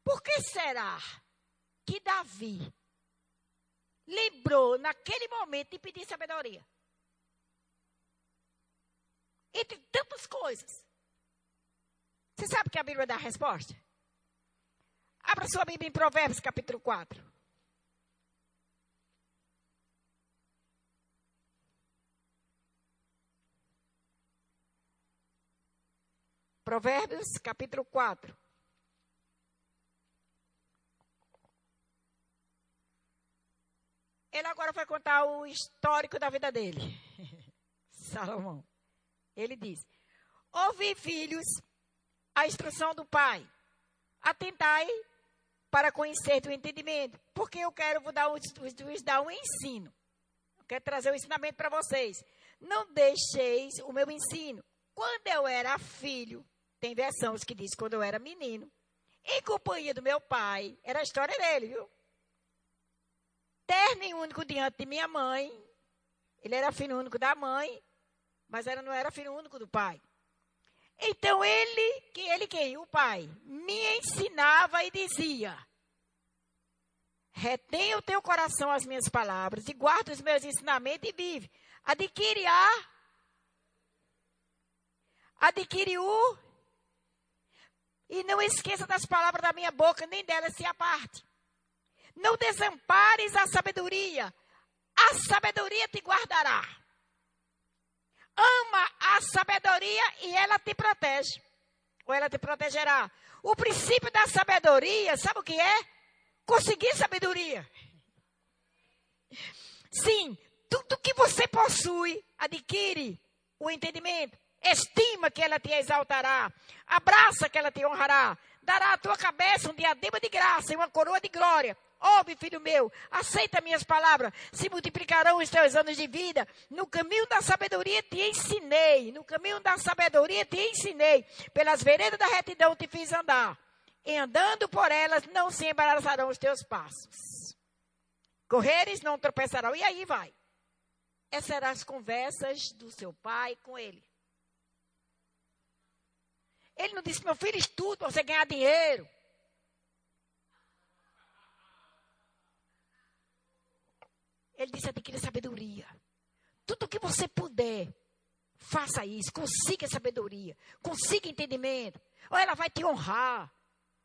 Por que será que Davi lembrou naquele momento de pedir sabedoria? Entre tantas coisas. Você sabe que a Bíblia dá a resposta? Abra sua Bíblia em Provérbios capítulo 4. Provérbios capítulo 4. Ele agora vai contar o histórico da vida dele. Salomão. Ele diz: Ouvi, filhos, a instrução do pai. Atentai para conhecer o entendimento. Porque eu quero vos dar, vos dar um ensino. Eu quero trazer um ensinamento para vocês. Não deixeis o meu ensino. Quando eu era filho, tem versões que diz quando eu era menino, em companhia do meu pai, era a história dele, viu? Terno e único diante de minha mãe. Ele era filho único da mãe, mas ela não era filho único do pai. Então ele, que ele quem? O pai, me ensinava e dizia: Retém o teu coração as minhas palavras e guarda os meus ensinamentos e vive. Adquire a. Adquire o. E não esqueça das palavras da minha boca, nem delas se aparte. Não desampares a sabedoria. A sabedoria te guardará. Ama a sabedoria e ela te protege. Ou ela te protegerá. O princípio da sabedoria, sabe o que é? Conseguir sabedoria. Sim, tudo que você possui, adquire o entendimento. Estima que ela te exaltará. Abraça que ela te honrará. Dará à tua cabeça um diadema de graça e uma coroa de glória. Ouve, filho meu, aceita minhas palavras, se multiplicarão os teus anos de vida. No caminho da sabedoria te ensinei, no caminho da sabedoria te ensinei, pelas veredas da retidão te fiz andar. E andando por elas não se embaraçarão os teus passos. Correres não tropeçarão. E aí vai. Essas eram as conversas do seu pai com ele. Ele não disse, meu filho, estuda para você ganhar dinheiro. Ele disse: adquira sabedoria. Tudo que você puder, faça isso. Consiga sabedoria. Consiga entendimento. Ou ela vai te honrar.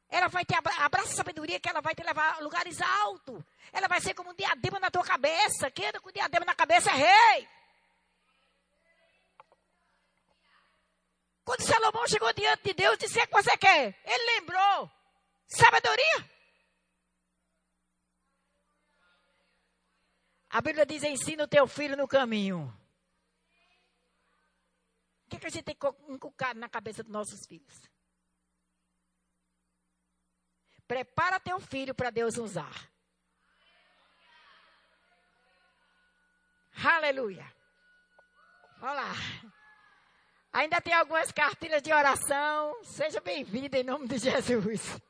Ela vai te abra sabedoria que ela vai te levar a lugares altos. Ela vai ser como um diadema na tua cabeça. Quem anda com diadema na cabeça é rei. Quando Salomão chegou diante de Deus, disse: O que você quer? Ele lembrou. Sabedoria. A Bíblia diz: ensina o teu filho no caminho. O que, é que a gente tem inculcado na cabeça dos nossos filhos? Prepara teu filho para Deus usar. Aleluia. Olá. Ainda tem algumas cartilhas de oração. Seja bem-vindo em nome de Jesus.